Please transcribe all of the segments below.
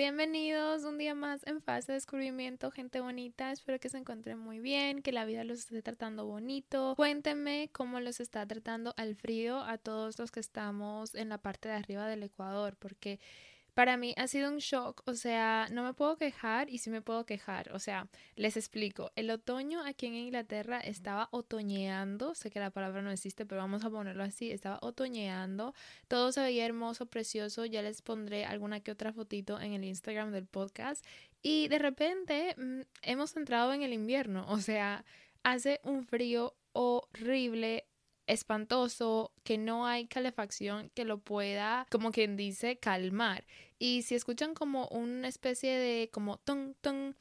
Bienvenidos un día más en fase de descubrimiento, gente bonita. Espero que se encuentren muy bien, que la vida los esté tratando bonito. Cuéntenme cómo los está tratando al frío a todos los que estamos en la parte de arriba del Ecuador, porque para mí ha sido un shock, o sea, no me puedo quejar y sí me puedo quejar, o sea, les explico, el otoño aquí en Inglaterra estaba otoñeando, sé que la palabra no existe, pero vamos a ponerlo así, estaba otoñeando, todo se veía hermoso, precioso, ya les pondré alguna que otra fotito en el Instagram del podcast y de repente mm, hemos entrado en el invierno, o sea, hace un frío horrible, espantoso, que no hay calefacción que lo pueda, como quien dice, calmar. Y si escuchan como una especie de como ton, ton,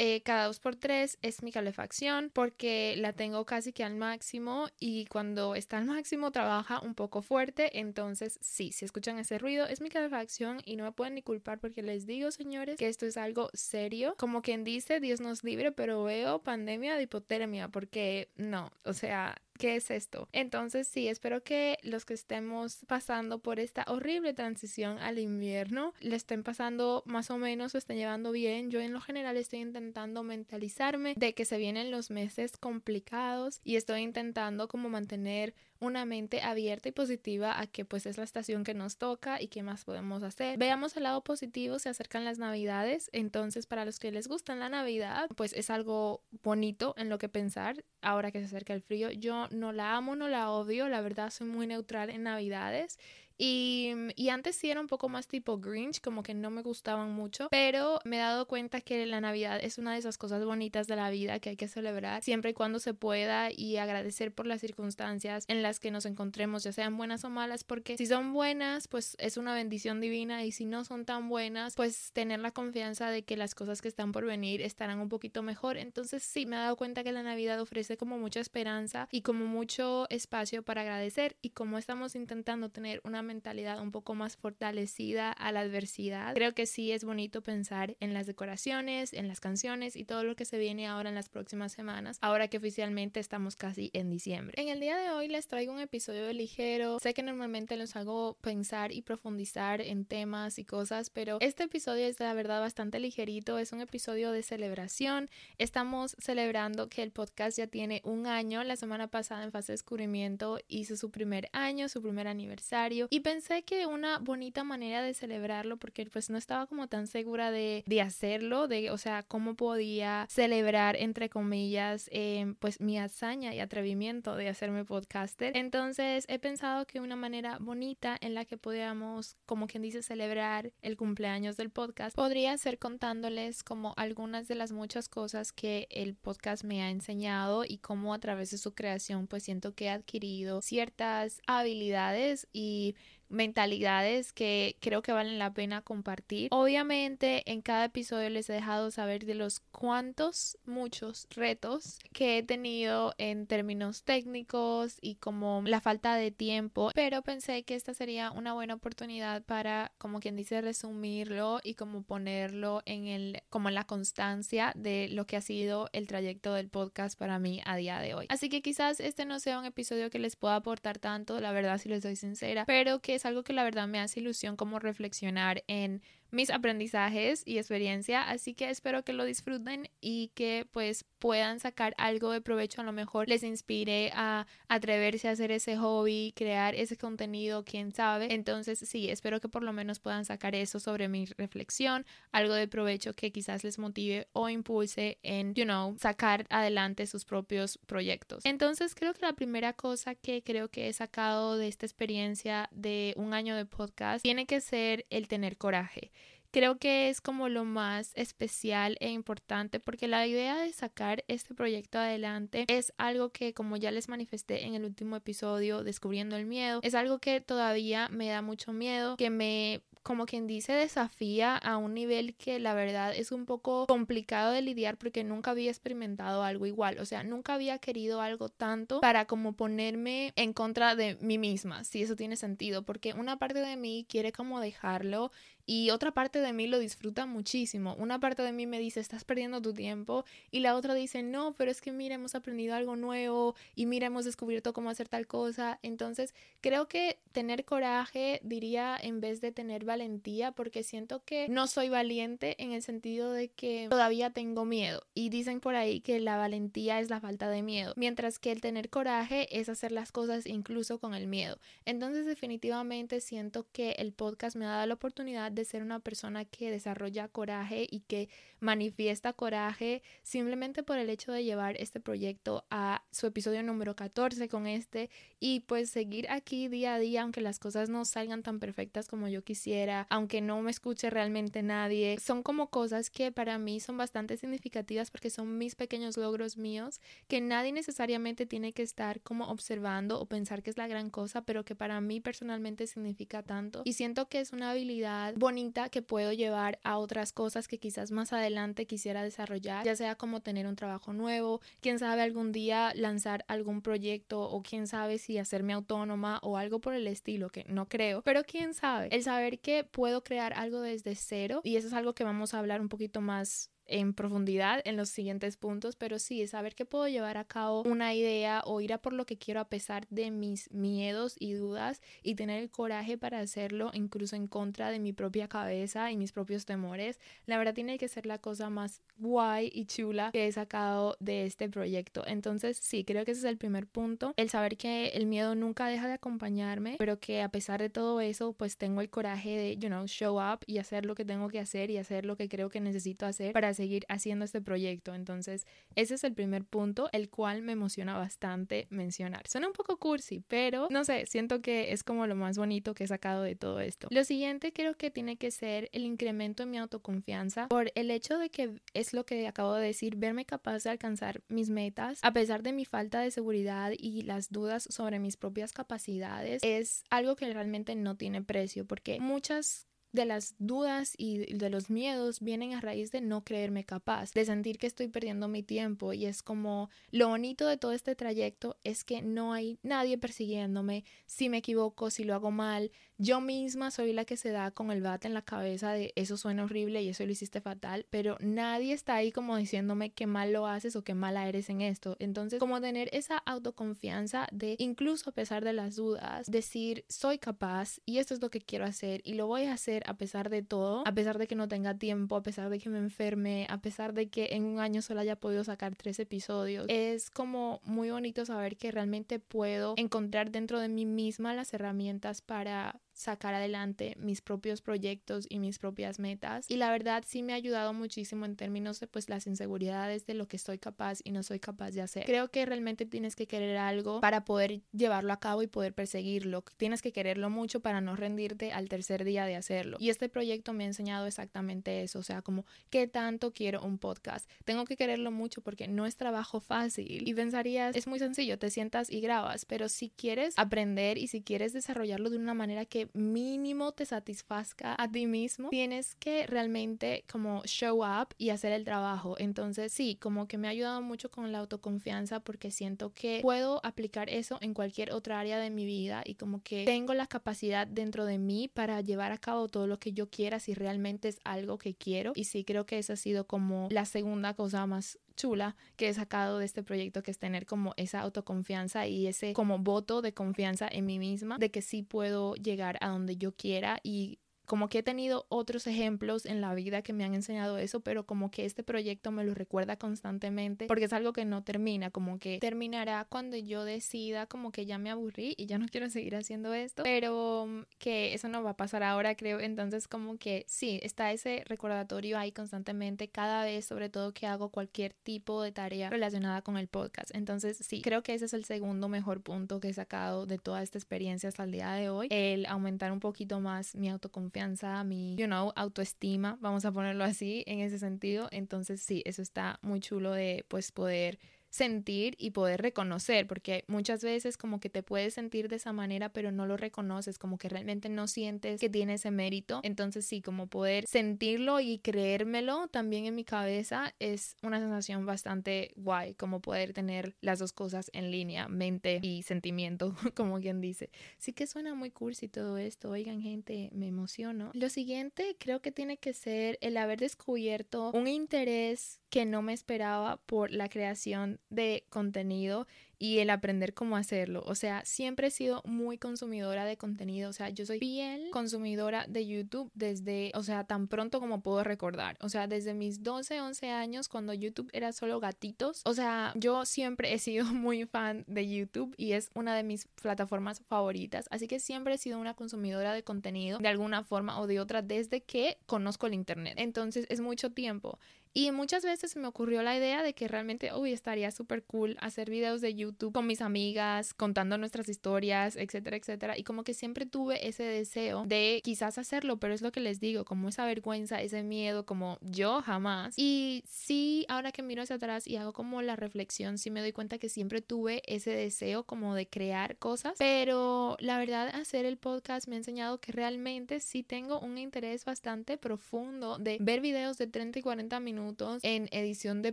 eh, cada dos por tres es mi calefacción porque la tengo casi que al máximo y cuando está al máximo trabaja un poco fuerte. Entonces, sí, si escuchan ese ruido es mi calefacción y no me pueden ni culpar porque les digo, señores, que esto es algo serio. Como quien dice, Dios nos libre, pero veo pandemia de hipotermia porque no, o sea, ¿qué es esto? Entonces sí, espero que los que estemos pasando por esta horrible transición al invierno le estén pasando más o menos o estén llevando bien. Yo en lo general estoy intentando mentalizarme de que se vienen los meses complicados y estoy intentando como mantener una mente abierta y positiva a que pues es la estación que nos toca y qué más podemos hacer. Veamos el lado positivo, se acercan las navidades, entonces para los que les gusta la navidad pues es algo bonito en lo que pensar ahora que se acerca el frío. Yo no la amo, no la odio, la verdad soy muy neutral en navidades y, y, antes sí era un poco más tipo Grinch, como que no me gustaban mucho, pero me he dado cuenta que la Navidad es una de esas cosas bonitas de la vida que hay que celebrar siempre y cuando se pueda y agradecer por las circunstancias en las que nos encontremos, ya sean buenas o malas, porque si son buenas, pues es una bendición divina y si no son tan buenas, pues tener la confianza de que las cosas que están por venir estarán un poquito mejor. Entonces sí, me he dado cuenta que la Navidad ofrece como mucha esperanza y como mucho espacio para agradecer y como estamos intentando tener una mentalidad un poco más fortalecida a la adversidad. Creo que sí es bonito pensar en las decoraciones, en las canciones y todo lo que se viene ahora en las próximas semanas, ahora que oficialmente estamos casi en diciembre. En el día de hoy les traigo un episodio ligero. Sé que normalmente los hago pensar y profundizar en temas y cosas, pero este episodio es la verdad bastante ligerito. Es un episodio de celebración. Estamos celebrando que el podcast ya tiene un año. La semana pasada en fase de descubrimiento hizo su primer año, su primer aniversario y pensé que una bonita manera de celebrarlo, porque pues no estaba como tan segura de, de hacerlo, de, o sea, cómo podía celebrar, entre comillas, eh, pues mi hazaña y atrevimiento de hacerme podcaster. Entonces he pensado que una manera bonita en la que podíamos, como quien dice, celebrar el cumpleaños del podcast, podría ser contándoles como algunas de las muchas cosas que el podcast me ha enseñado y cómo a través de su creación pues siento que he adquirido ciertas habilidades y mentalidades que creo que valen la pena compartir. Obviamente en cada episodio les he dejado saber de los cuantos, muchos retos que he tenido en términos técnicos y como la falta de tiempo, pero pensé que esta sería una buena oportunidad para, como quien dice, resumirlo y como ponerlo en el, como en la constancia de lo que ha sido el trayecto del podcast para mí a día de hoy. Así que quizás este no sea un episodio que les pueda aportar tanto, la verdad si les soy sincera, pero que es algo que la verdad me hace ilusión como reflexionar en mis aprendizajes y experiencia, así que espero que lo disfruten y que pues puedan sacar algo de provecho, a lo mejor les inspire a atreverse a hacer ese hobby, crear ese contenido, quién sabe. Entonces, sí, espero que por lo menos puedan sacar eso sobre mi reflexión, algo de provecho que quizás les motive o impulse en, you know, sacar adelante sus propios proyectos. Entonces, creo que la primera cosa que creo que he sacado de esta experiencia de un año de podcast tiene que ser el tener coraje. Creo que es como lo más especial e importante porque la idea de sacar este proyecto adelante es algo que como ya les manifesté en el último episodio descubriendo el miedo, es algo que todavía me da mucho miedo, que me como quien dice, desafía a un nivel que la verdad es un poco complicado de lidiar porque nunca había experimentado algo igual, o sea, nunca había querido algo tanto para como ponerme en contra de mí misma, si eso tiene sentido, porque una parte de mí quiere como dejarlo y otra parte de mí lo disfruta muchísimo. Una parte de mí me dice, estás perdiendo tu tiempo. Y la otra dice, no, pero es que mira, hemos aprendido algo nuevo y mira, hemos descubierto cómo hacer tal cosa. Entonces, creo que tener coraje, diría, en vez de tener valentía, porque siento que no soy valiente en el sentido de que todavía tengo miedo. Y dicen por ahí que la valentía es la falta de miedo, mientras que el tener coraje es hacer las cosas incluso con el miedo. Entonces, definitivamente siento que el podcast me ha dado la oportunidad de ser una persona que desarrolla coraje y que manifiesta coraje simplemente por el hecho de llevar este proyecto a su episodio número 14 con este y pues seguir aquí día a día aunque las cosas no salgan tan perfectas como yo quisiera, aunque no me escuche realmente nadie. Son como cosas que para mí son bastante significativas porque son mis pequeños logros míos que nadie necesariamente tiene que estar como observando o pensar que es la gran cosa, pero que para mí personalmente significa tanto y siento que es una habilidad bonita que puedo llevar a otras cosas que quizás más adelante quisiera desarrollar, ya sea como tener un trabajo nuevo, quién sabe algún día lanzar algún proyecto o quién sabe si hacerme autónoma o algo por el estilo, que no creo, pero quién sabe, el saber que puedo crear algo desde cero y eso es algo que vamos a hablar un poquito más en profundidad en los siguientes puntos, pero sí, saber que puedo llevar a cabo una idea o ir a por lo que quiero a pesar de mis miedos y dudas y tener el coraje para hacerlo incluso en contra de mi propia cabeza y mis propios temores, la verdad tiene que ser la cosa más guay y chula que he sacado de este proyecto. Entonces, sí, creo que ese es el primer punto, el saber que el miedo nunca deja de acompañarme, pero que a pesar de todo eso, pues tengo el coraje de, you know, show up y hacer lo que tengo que hacer y hacer lo que creo que necesito hacer para seguir haciendo este proyecto. Entonces, ese es el primer punto, el cual me emociona bastante mencionar. Suena un poco cursi, pero no sé, siento que es como lo más bonito que he sacado de todo esto. Lo siguiente creo que tiene que ser el incremento en mi autoconfianza por el hecho de que es lo que acabo de decir, verme capaz de alcanzar mis metas a pesar de mi falta de seguridad y las dudas sobre mis propias capacidades es algo que realmente no tiene precio porque muchas de las dudas y de los miedos vienen a raíz de no creerme capaz, de sentir que estoy perdiendo mi tiempo. Y es como lo bonito de todo este trayecto es que no hay nadie persiguiéndome. Si me equivoco, si lo hago mal, yo misma soy la que se da con el bate en la cabeza de eso suena horrible y eso lo hiciste fatal, pero nadie está ahí como diciéndome qué mal lo haces o qué mala eres en esto. Entonces, como tener esa autoconfianza de incluso a pesar de las dudas, decir soy capaz y esto es lo que quiero hacer y lo voy a hacer a pesar de todo, a pesar de que no tenga tiempo, a pesar de que me enferme, a pesar de que en un año solo haya podido sacar tres episodios. Es como muy bonito saber que realmente puedo encontrar dentro de mí misma las herramientas para sacar adelante mis propios proyectos y mis propias metas y la verdad sí me ha ayudado muchísimo en términos de pues las inseguridades de lo que estoy capaz y no soy capaz de hacer. Creo que realmente tienes que querer algo para poder llevarlo a cabo y poder perseguirlo. Tienes que quererlo mucho para no rendirte al tercer día de hacerlo. Y este proyecto me ha enseñado exactamente eso, o sea, como qué tanto quiero un podcast. Tengo que quererlo mucho porque no es trabajo fácil y pensarías, es muy sencillo, te sientas y grabas, pero si quieres aprender y si quieres desarrollarlo de una manera que mínimo te satisfazca a ti mismo, tienes que realmente como show up y hacer el trabajo. Entonces sí, como que me ha ayudado mucho con la autoconfianza porque siento que puedo aplicar eso en cualquier otra área de mi vida y como que tengo la capacidad dentro de mí para llevar a cabo todo lo que yo quiera si realmente es algo que quiero. Y sí, creo que esa ha sido como la segunda cosa más chula que he sacado de este proyecto, que es tener como esa autoconfianza y ese como voto de confianza en mí misma, de que sí puedo llegar a donde yo quiera y como que he tenido otros ejemplos en la vida que me han enseñado eso, pero como que este proyecto me lo recuerda constantemente porque es algo que no termina, como que terminará cuando yo decida como que ya me aburrí y ya no quiero seguir haciendo esto, pero mm, que eso no va a pasar ahora, creo. Entonces como que sí, está ese recordatorio ahí constantemente cada vez, sobre todo que hago cualquier tipo de tarea relacionada con el podcast. Entonces sí, creo que ese es el segundo mejor punto que he sacado de toda esta experiencia hasta el día de hoy, el aumentar un poquito más mi autoconfianza, mi, you know, autoestima, vamos a ponerlo así en ese sentido. Entonces sí, eso está muy chulo de pues poder sentir y poder reconocer, porque muchas veces como que te puedes sentir de esa manera, pero no lo reconoces, como que realmente no sientes que tiene ese mérito. Entonces sí, como poder sentirlo y creérmelo también en mi cabeza es una sensación bastante guay, como poder tener las dos cosas en línea, mente y sentimiento, como quien dice. Sí que suena muy cursi todo esto, oigan gente, me emociono. Lo siguiente creo que tiene que ser el haber descubierto un interés que no me esperaba por la creación de contenido y el aprender cómo hacerlo. O sea, siempre he sido muy consumidora de contenido. O sea, yo soy bien consumidora de YouTube desde, o sea, tan pronto como puedo recordar. O sea, desde mis 12, 11 años, cuando YouTube era solo gatitos. O sea, yo siempre he sido muy fan de YouTube y es una de mis plataformas favoritas. Así que siempre he sido una consumidora de contenido de alguna forma o de otra desde que conozco el Internet. Entonces es mucho tiempo. Y muchas veces me ocurrió la idea de que realmente, uy, estaría súper cool hacer videos de YouTube con mis amigas, contando nuestras historias, etcétera, etcétera. Y como que siempre tuve ese deseo de quizás hacerlo, pero es lo que les digo, como esa vergüenza, ese miedo, como yo jamás. Y sí, ahora que miro hacia atrás y hago como la reflexión, sí me doy cuenta que siempre tuve ese deseo como de crear cosas, pero la verdad hacer el podcast me ha enseñado que realmente sí tengo un interés bastante profundo de ver videos de 30 y 40 minutos en edición de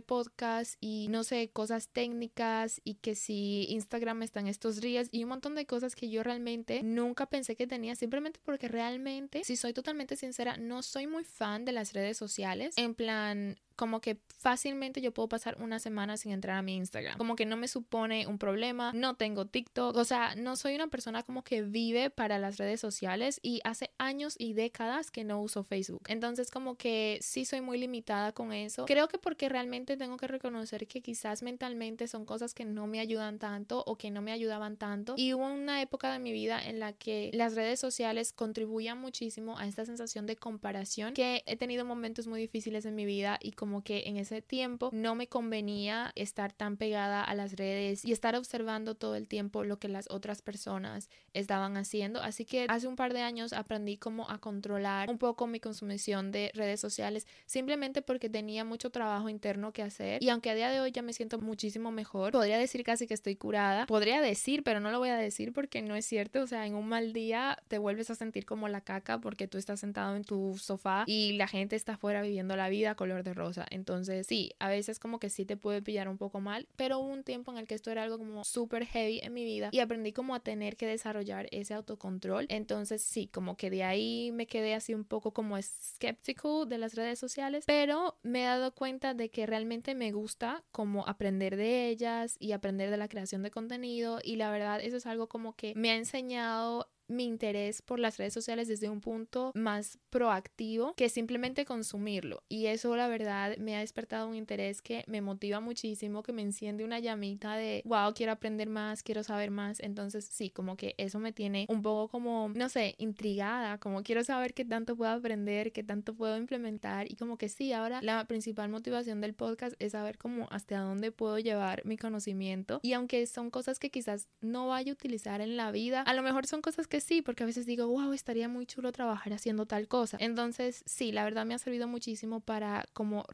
podcast y no sé, cosas técnicas y que si Instagram está en estos días y un montón de cosas que yo realmente nunca pensé que tenía simplemente porque realmente, si soy totalmente sincera, no soy muy fan de las redes sociales. En plan, como que fácilmente yo puedo pasar una semana sin entrar a mi Instagram. Como que no me supone un problema, no tengo TikTok, o sea, no soy una persona como que vive para las redes sociales y hace años y décadas que no uso Facebook. Entonces como que sí soy muy limitada con eso. Creo que porque realmente tengo que reconocer que quizás mentalmente son cosas que no me ayudan tanto o que no me ayudaban tanto. Y hubo una época de mi vida en la que las redes sociales contribuían muchísimo a esta sensación de comparación que he tenido momentos muy difíciles en mi vida y como que en ese tiempo no me convenía estar tan pegada a las redes y estar observando todo el tiempo lo que las otras personas estaban haciendo. Así que hace un par de años aprendí como a controlar un poco mi consumición de redes sociales simplemente porque tenía mucho trabajo interno que hacer y aunque a día de hoy ya me siento muchísimo mejor, podría decir casi que estoy curada, podría decir, pero no lo voy a decir porque no es cierto, o sea, en un mal día te vuelves a sentir como la caca porque tú estás sentado en tu sofá y la gente está afuera viviendo la vida color de rosa. Entonces, sí, a veces como que sí te puede pillar un poco mal, pero hubo un tiempo en el que esto era algo como súper heavy en mi vida y aprendí como a tener que desarrollar ese autocontrol. Entonces, sí, como que de ahí me quedé así un poco como skeptical de las redes sociales, pero me he dado cuenta de que realmente me gusta como aprender de ellas y aprender de la creación de contenido y la verdad eso es algo como que me ha enseñado mi interés por las redes sociales desde un punto más proactivo que simplemente consumirlo. Y eso la verdad me ha despertado un interés que me motiva muchísimo, que me enciende una llamita de, wow, quiero aprender más, quiero saber más. Entonces sí, como que eso me tiene un poco como, no sé, intrigada, como quiero saber qué tanto puedo aprender, qué tanto puedo implementar. Y como que sí, ahora la principal motivación del podcast es saber cómo hasta dónde puedo llevar mi conocimiento. Y aunque son cosas que quizás no vaya a utilizar en la vida, a lo mejor son cosas que sí, porque a veces digo, wow, estaría muy chulo trabajar haciendo tal cosa. Entonces, sí, la verdad me ha servido muchísimo para como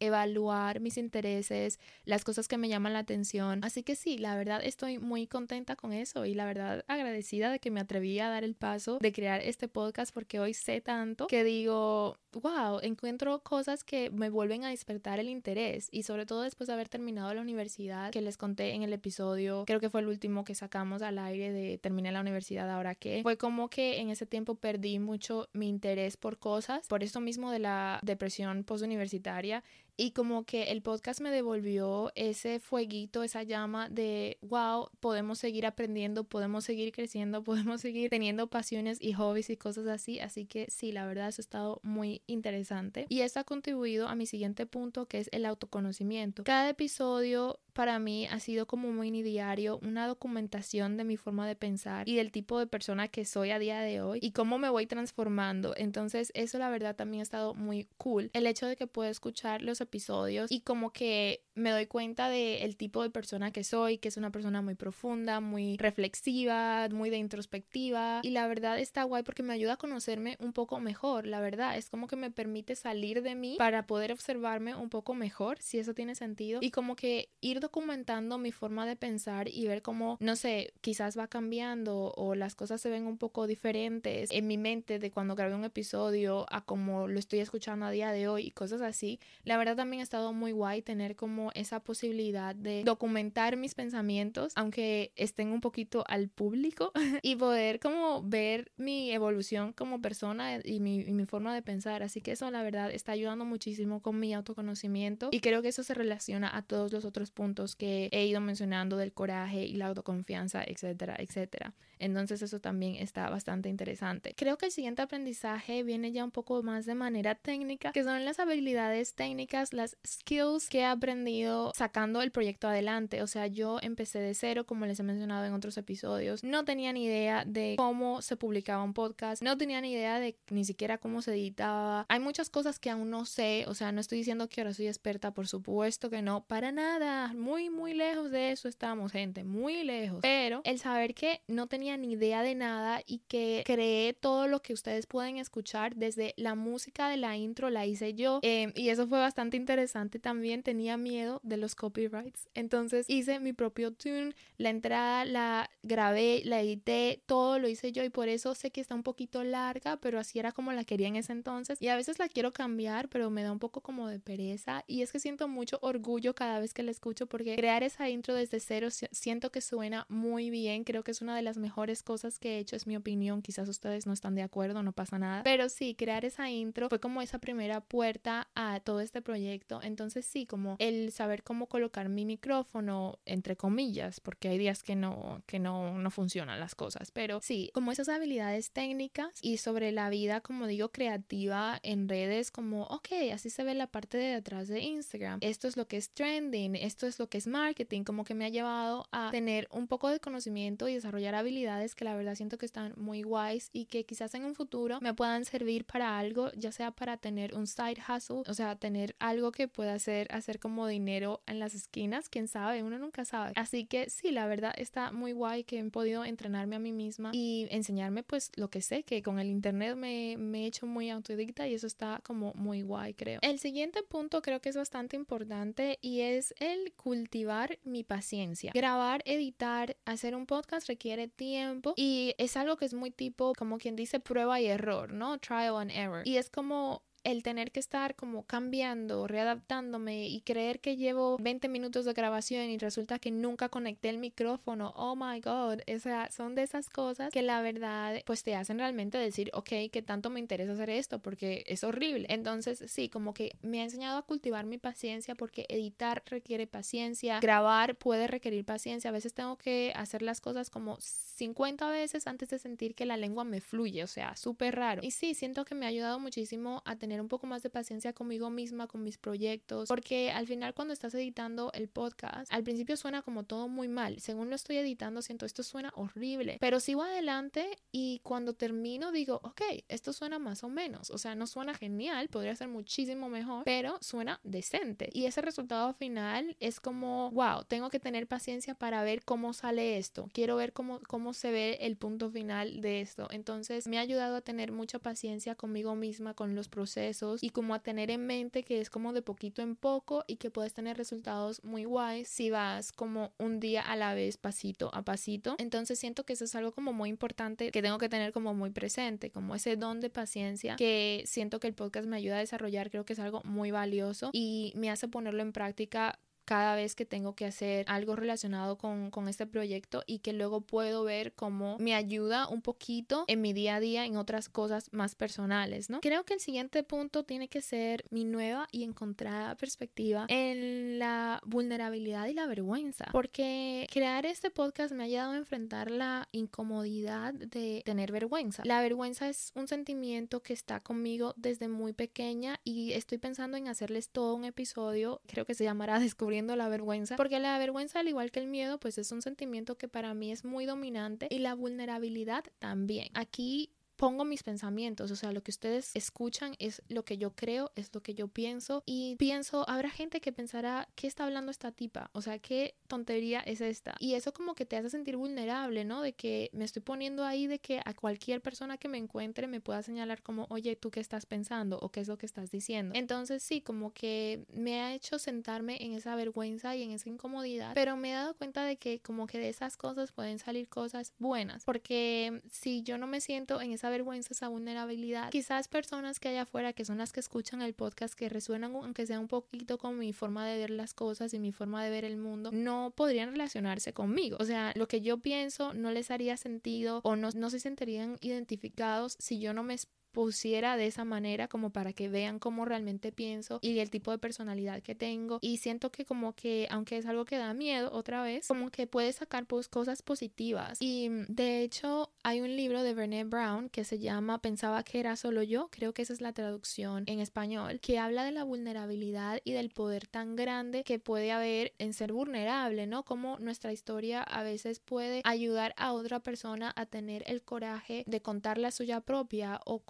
reevaluar mis intereses, las cosas que me llaman la atención. Así que sí, la verdad estoy muy contenta con eso y la verdad agradecida de que me atreví a dar el paso de crear este podcast porque hoy sé tanto que digo, wow, encuentro cosas que me vuelven a despertar el interés y sobre todo después de haber terminado la universidad que les conté en el episodio, creo que fue el último que sacamos al aire de terminé la universidad ahora que fue como que en ese tiempo perdí mucho mi interés por cosas, por esto mismo de la depresión postuniversitaria y como que el podcast me devolvió ese fueguito, esa llama de, wow, podemos seguir aprendiendo, podemos seguir creciendo, podemos seguir teniendo pasiones y hobbies y cosas así. Así que sí, la verdad, eso ha estado muy interesante. Y esto ha contribuido a mi siguiente punto, que es el autoconocimiento. Cada episodio para mí ha sido como un mini diario, una documentación de mi forma de pensar y del tipo de persona que soy a día de hoy y cómo me voy transformando. Entonces, eso la verdad también ha estado muy cool. El hecho de que puedo escuchar los episodios y como que me doy cuenta del tipo de persona que soy, que es una persona muy profunda, muy reflexiva, muy de introspectiva y la verdad está guay porque me ayuda a conocerme un poco mejor, la verdad, es como que me permite salir de mí para poder observarme un poco mejor, si eso tiene sentido, y como que ir documentando mi forma de pensar y ver cómo, no sé, quizás va cambiando o las cosas se ven un poco diferentes en mi mente de cuando grabé un episodio a como lo estoy escuchando a día de hoy y cosas así. La verdad también ha estado muy guay tener como esa posibilidad de documentar mis pensamientos, aunque estén un poquito al público y poder como ver mi evolución como persona y mi, mi forma de pensar. Así que eso la verdad está ayudando muchísimo con mi autoconocimiento y creo que eso se relaciona a todos los otros puntos que he ido mencionando del coraje y la autoconfianza, etcétera, etcétera. Entonces eso también está bastante interesante. Creo que el siguiente aprendizaje viene ya un poco más de manera técnica, que son las habilidades técnicas, las skills que he aprendido sacando el proyecto adelante. O sea, yo empecé de cero, como les he mencionado en otros episodios. No tenía ni idea de cómo se publicaba un podcast, no tenía ni idea de ni siquiera cómo se editaba. Hay muchas cosas que aún no sé, o sea, no estoy diciendo que ahora soy experta, por supuesto que no, para nada muy, muy lejos de eso estamos, gente, muy lejos. Pero el saber que no tenía ni idea de nada y que creé todo lo que ustedes pueden escuchar desde la música de la intro la hice yo em, y eso fue bastante interesante también tenía miedo de los copyrights. Entonces hice mi propio tune la entrada la grabé la edité todo lo hice yo y por eso sé que está un poquito larga pero así era como la quería en ese entonces. Y a veces la quiero cambiar pero me da un poco como de pereza y es que siento mucho orgullo cada vez que la escucho porque crear esa intro desde cero siento que suena muy bien, creo que es una de las mejores cosas que he hecho, es mi opinión, quizás ustedes no están de acuerdo, no pasa nada, pero sí, crear esa intro fue como esa primera puerta a todo este proyecto, entonces sí, como el saber cómo colocar mi micrófono, entre comillas, porque hay días que no, que no, no funcionan las cosas, pero sí, como esas habilidades técnicas y sobre la vida, como digo, creativa en redes, como, ok, así se ve la parte de detrás de Instagram, esto es lo que es trending, esto es lo que es marketing, como que me ha llevado a tener un poco de conocimiento y desarrollar habilidades que la verdad siento que están muy guays y que quizás en un futuro me puedan servir para algo, ya sea para tener un side hustle, o sea, tener algo que pueda hacer, hacer como dinero en las esquinas, quién sabe, uno nunca sabe. Así que sí, la verdad está muy guay que he podido entrenarme a mí misma y enseñarme pues lo que sé, que con el internet me, me he hecho muy autodidacta y eso está como muy guay, creo. El siguiente punto creo que es bastante importante y es el cultivar mi paciencia. Grabar, editar, hacer un podcast requiere tiempo y es algo que es muy tipo, como quien dice, prueba y error, ¿no? Trial and error. Y es como el tener que estar como cambiando, readaptándome y creer que llevo 20 minutos de grabación y resulta que nunca conecté el micrófono, oh my god, o sea, son de esas cosas que la verdad pues te hacen realmente decir, ok, que tanto me interesa hacer esto porque es horrible. Entonces sí, como que me ha enseñado a cultivar mi paciencia porque editar requiere paciencia, grabar puede requerir paciencia, a veces tengo que hacer las cosas como 50 veces antes de sentir que la lengua me fluye, o sea, súper raro. Y sí, siento que me ha ayudado muchísimo a tener un poco más de paciencia conmigo misma, con mis proyectos, porque al final cuando estás editando el podcast, al principio suena como todo muy mal. Según lo estoy editando, siento esto suena horrible, pero sigo adelante y cuando termino digo, ok, esto suena más o menos, o sea, no suena genial, podría ser muchísimo mejor, pero suena decente. Y ese resultado final es como, wow, tengo que tener paciencia para ver cómo sale esto. Quiero ver cómo, cómo se ve el punto final de esto. Entonces me ha ayudado a tener mucha paciencia conmigo misma, con los procesos y como a tener en mente que es como de poquito en poco y que puedes tener resultados muy guays si vas como un día a la vez pasito a pasito. Entonces siento que eso es algo como muy importante que tengo que tener como muy presente, como ese don de paciencia que siento que el podcast me ayuda a desarrollar, creo que es algo muy valioso y me hace ponerlo en práctica cada vez que tengo que hacer algo relacionado con, con, este proyecto y que luego puedo ver cómo me ayuda un poquito en mi día a día en otras cosas más personales, ¿no? Creo que el siguiente punto tiene que ser mi nueva y encontrada perspectiva en la vulnerabilidad y la vergüenza, porque crear este podcast me ha ayudado a enfrentar la incomodidad de tener vergüenza. La vergüenza es un sentimiento que está conmigo desde muy pequeña y estoy pensando en hacerles todo un episodio, creo que se llamará La vergüenza, porque la vergüenza, al igual que el miedo, pues es un sentimiento que para mí es muy dominante y la vulnerabilidad también. Aquí pongo mis pensamientos, o sea, lo que ustedes escuchan es lo que yo creo, es lo que yo pienso y pienso, habrá gente que pensará, ¿qué está hablando esta tipa? O sea, ¿qué tontería es esta? Y eso como que te hace sentir vulnerable, ¿no? De que me estoy poniendo ahí de que a cualquier persona que me encuentre me pueda señalar como, oye, ¿tú qué estás pensando? o qué es lo que estás diciendo. Entonces sí, como que me ha hecho sentarme en esa vergüenza y en esa incomodidad, pero me he dado cuenta de que como que de esas cosas pueden salir cosas buenas, porque si yo no me siento en esa vergüenza, esa vulnerabilidad. Quizás personas que hay afuera, que son las que escuchan el podcast, que resuenan, aunque sea un poquito con mi forma de ver las cosas y mi forma de ver el mundo, no podrían relacionarse conmigo. O sea, lo que yo pienso no les haría sentido o no, no se sentirían identificados si yo no me pusiera de esa manera como para que vean cómo realmente pienso y el tipo de personalidad que tengo. Y siento que como que aunque es algo que da miedo otra vez como que puede sacar pues cosas positivas. Y de hecho hay un libro de Brené Brown que se llama Pensaba que era solo yo creo que esa es la traducción en español que habla de la vulnerabilidad y del poder tan grande que puede haber en ser vulnerable no como nuestra historia a veces puede ayudar a otra persona a tener el coraje de contar la suya propia o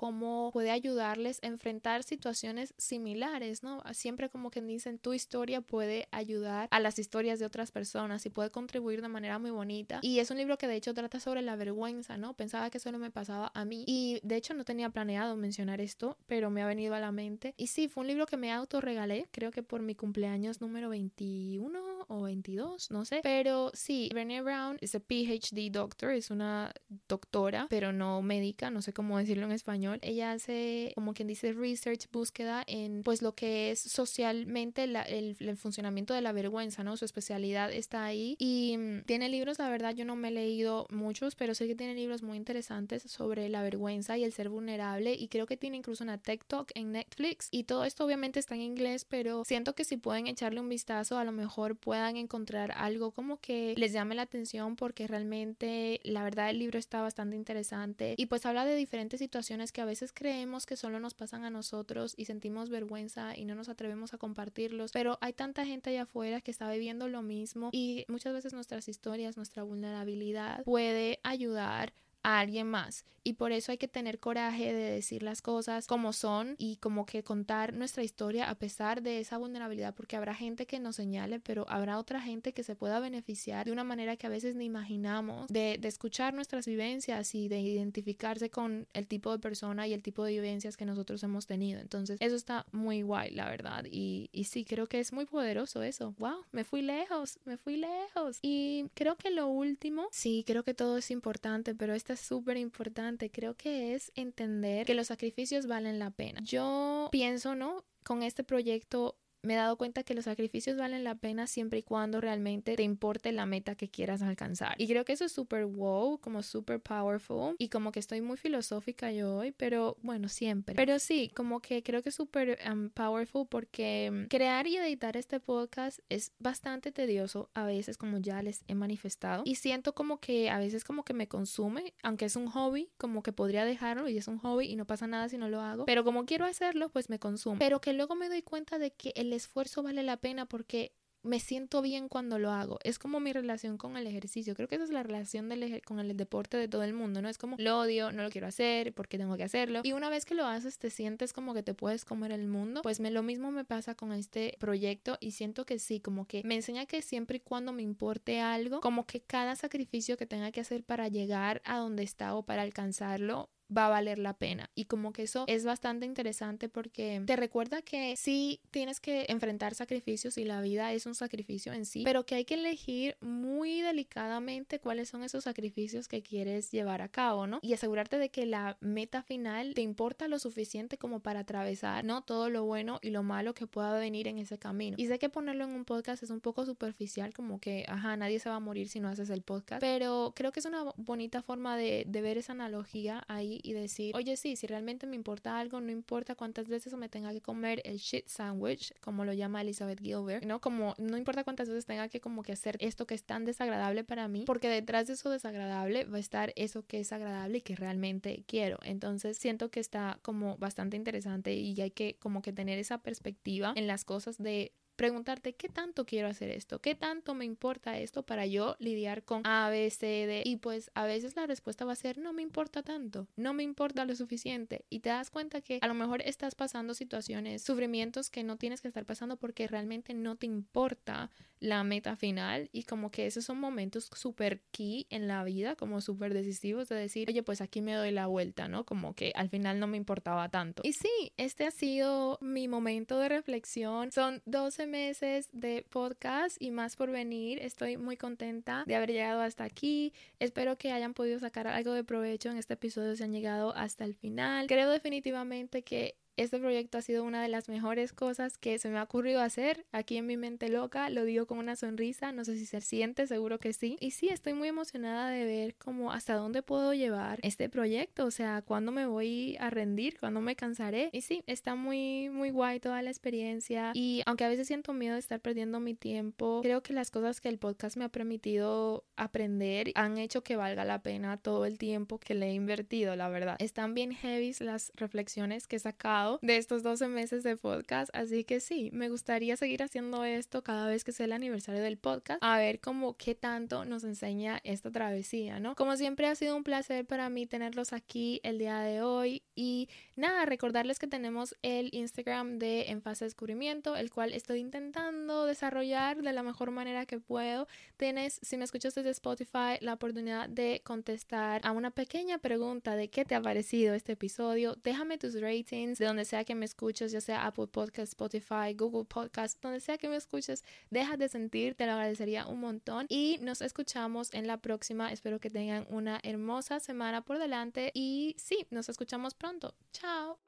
puede ayudarles a enfrentar situaciones similares, ¿no? Siempre como que dicen, tu historia puede ayudar a las historias de otras personas y puede contribuir de manera muy bonita. Y es un libro que de hecho trata sobre la vergüenza, ¿no? Pensaba que solo me pasaba a mí y de hecho no tenía planeado mencionar esto, pero me ha venido a la mente. Y sí, fue un libro que me autorregalé, creo que por mi cumpleaños número 21 o 22, no sé. Pero sí, Brené Brown es a PhD doctor, es una doctora, pero no médica, no sé cómo decirlo en español ella hace, como quien dice, research, búsqueda en pues lo que es socialmente el, funcionamiento de la vergüenza, ¿no? Su especialidad está ahí y mm, tiene libros, la verdad yo no me he leído muchos, pero sé que tiene libros muy interesantes sobre la vergüenza y el ser vulnerable y creo que tiene incluso una TikTok en Netflix y todo esto obviamente está en inglés, pero siento que si pueden echarle un vistazo a lo mejor puedan encontrar algo como que les llame la atención porque realmente la verdad el libro está bastante interesante y pues habla de diferentes situaciones que veces creemos que solo nos pasan a nosotros y sentimos vergüenza y no nos atrevemos a compartirlos, pero hay tanta gente allá afuera que está viviendo lo mismo y muchas veces nuestras historias, nuestra vulnerabilidad puede ayudar a alguien más. Y por eso hay que tener coraje de decir las cosas como son y como que contar nuestra historia a pesar de esa vulnerabilidad, porque habrá gente que nos señale, pero habrá otra gente que se pueda beneficiar de una manera que a veces ni imaginamos, de, de escuchar nuestras vivencias y de identificarse con el tipo de persona y el tipo de vivencias que nosotros hemos tenido. Entonces, eso está muy guay, la verdad. Y, y sí, creo que es muy poderoso eso. ¡Wow! Me fui lejos, me fui lejos. Y creo que lo último, sí, creo que todo es importante, pero esta súper importante, creo que es entender que los sacrificios valen la pena. Yo pienso, ¿no? Con este proyecto me he dado cuenta que los sacrificios valen la pena siempre y cuando realmente te importe la meta que quieras alcanzar. Y creo que eso es súper wow, como súper powerful y como que estoy muy filosófica yo hoy, pero bueno, siempre. Pero sí, como que creo que es súper um, powerful porque mm, crear y editar este podcast es bastante tedioso a veces, como ya les he manifestado. Y siento como que a veces como que me consume, aunque es un hobby, como que podría dejarlo y es un hobby y no pasa nada si no lo hago. Pero como quiero hacerlo, pues me consume. Pero que luego me doy cuenta de que el esfuerzo vale la pena porque me siento bien cuando lo hago. Es como mi relación con el ejercicio. Creo que esa es la relación con el deporte de todo el mundo, ¿no? Es como lo odio, no lo quiero hacer, porque tengo que hacerlo. Y una vez que lo haces, te sientes como que te puedes comer el mundo. Pues me, lo mismo me pasa con este proyecto y siento que sí, como que me enseña que siempre y cuando me importe algo, como que cada sacrificio que tenga que hacer para llegar a donde está o para alcanzarlo, va a valer la pena. Y como que eso es bastante interesante porque te recuerda que sí tienes que enfrentar sacrificios y la vida es un sacrificio en sí, pero que hay que elegir muy delicadamente cuáles son esos sacrificios que quieres llevar a cabo, ¿no? Y asegurarte de que la meta final te importa lo suficiente como para atravesar, ¿no? Todo lo bueno y lo malo que pueda venir en ese camino. Y sé que ponerlo en un podcast es un poco superficial, como que, ajá, nadie se va a morir si no haces el podcast, pero creo que es una bonita forma de, de ver esa analogía ahí y decir, oye, sí, si realmente me importa algo, no importa cuántas veces me tenga que comer el shit sandwich, como lo llama Elizabeth Gilbert, ¿no? Como no importa cuántas veces tenga que como que hacer esto que es tan desagradable para mí, porque detrás de eso desagradable va a estar eso que es agradable y que realmente quiero. Entonces siento que está como bastante interesante y hay que como que tener esa perspectiva en las cosas de preguntarte qué tanto quiero hacer esto, qué tanto me importa esto para yo lidiar con A, B, C, D. Y pues a veces la respuesta va a ser no me importa tanto, no me importa lo suficiente. Y te das cuenta que a lo mejor estás pasando situaciones, sufrimientos que no tienes que estar pasando porque realmente no te importa la meta final y como que esos son momentos súper key en la vida, como súper decisivos de decir, oye, pues aquí me doy la vuelta, ¿no? Como que al final no me importaba tanto. Y sí, este ha sido mi momento de reflexión. Son 12 meses de podcast y más por venir. Estoy muy contenta de haber llegado hasta aquí. Espero que hayan podido sacar algo de provecho en este episodio si han llegado hasta el final. Creo definitivamente que este proyecto ha sido una de las mejores cosas que se me ha ocurrido hacer aquí en mi mente loca. Lo digo con una sonrisa, no sé si se siente, seguro que sí. Y sí, estoy muy emocionada de ver cómo hasta dónde puedo llevar este proyecto, o sea, cuándo me voy a rendir, cuándo me cansaré. Y sí, está muy, muy guay toda la experiencia. Y aunque a veces siento miedo de estar perdiendo mi tiempo, creo que las cosas que el podcast me ha permitido aprender han hecho que valga la pena todo el tiempo que le he invertido, la verdad. Están bien heavy las reflexiones que he sacado de estos 12 meses de podcast. Así que sí, me gustaría seguir haciendo esto cada vez que sea el aniversario del podcast, a ver cómo qué tanto nos enseña esta travesía, ¿no? Como siempre ha sido un placer para mí tenerlos aquí el día de hoy y nada, recordarles que tenemos el Instagram de En Fase de Descubrimiento, el cual estoy intentando desarrollar de la mejor manera que puedo. Tienes, si me escuchas desde Spotify, la oportunidad de contestar a una pequeña pregunta de qué te ha parecido este episodio. Déjame tus ratings de donde sea que me escuches, ya sea Apple Podcast, Spotify, Google Podcast, donde sea que me escuches, deja de sentir, te lo agradecería un montón. Y nos escuchamos en la próxima. Espero que tengan una hermosa semana por delante. Y sí, nos escuchamos pronto. Chao.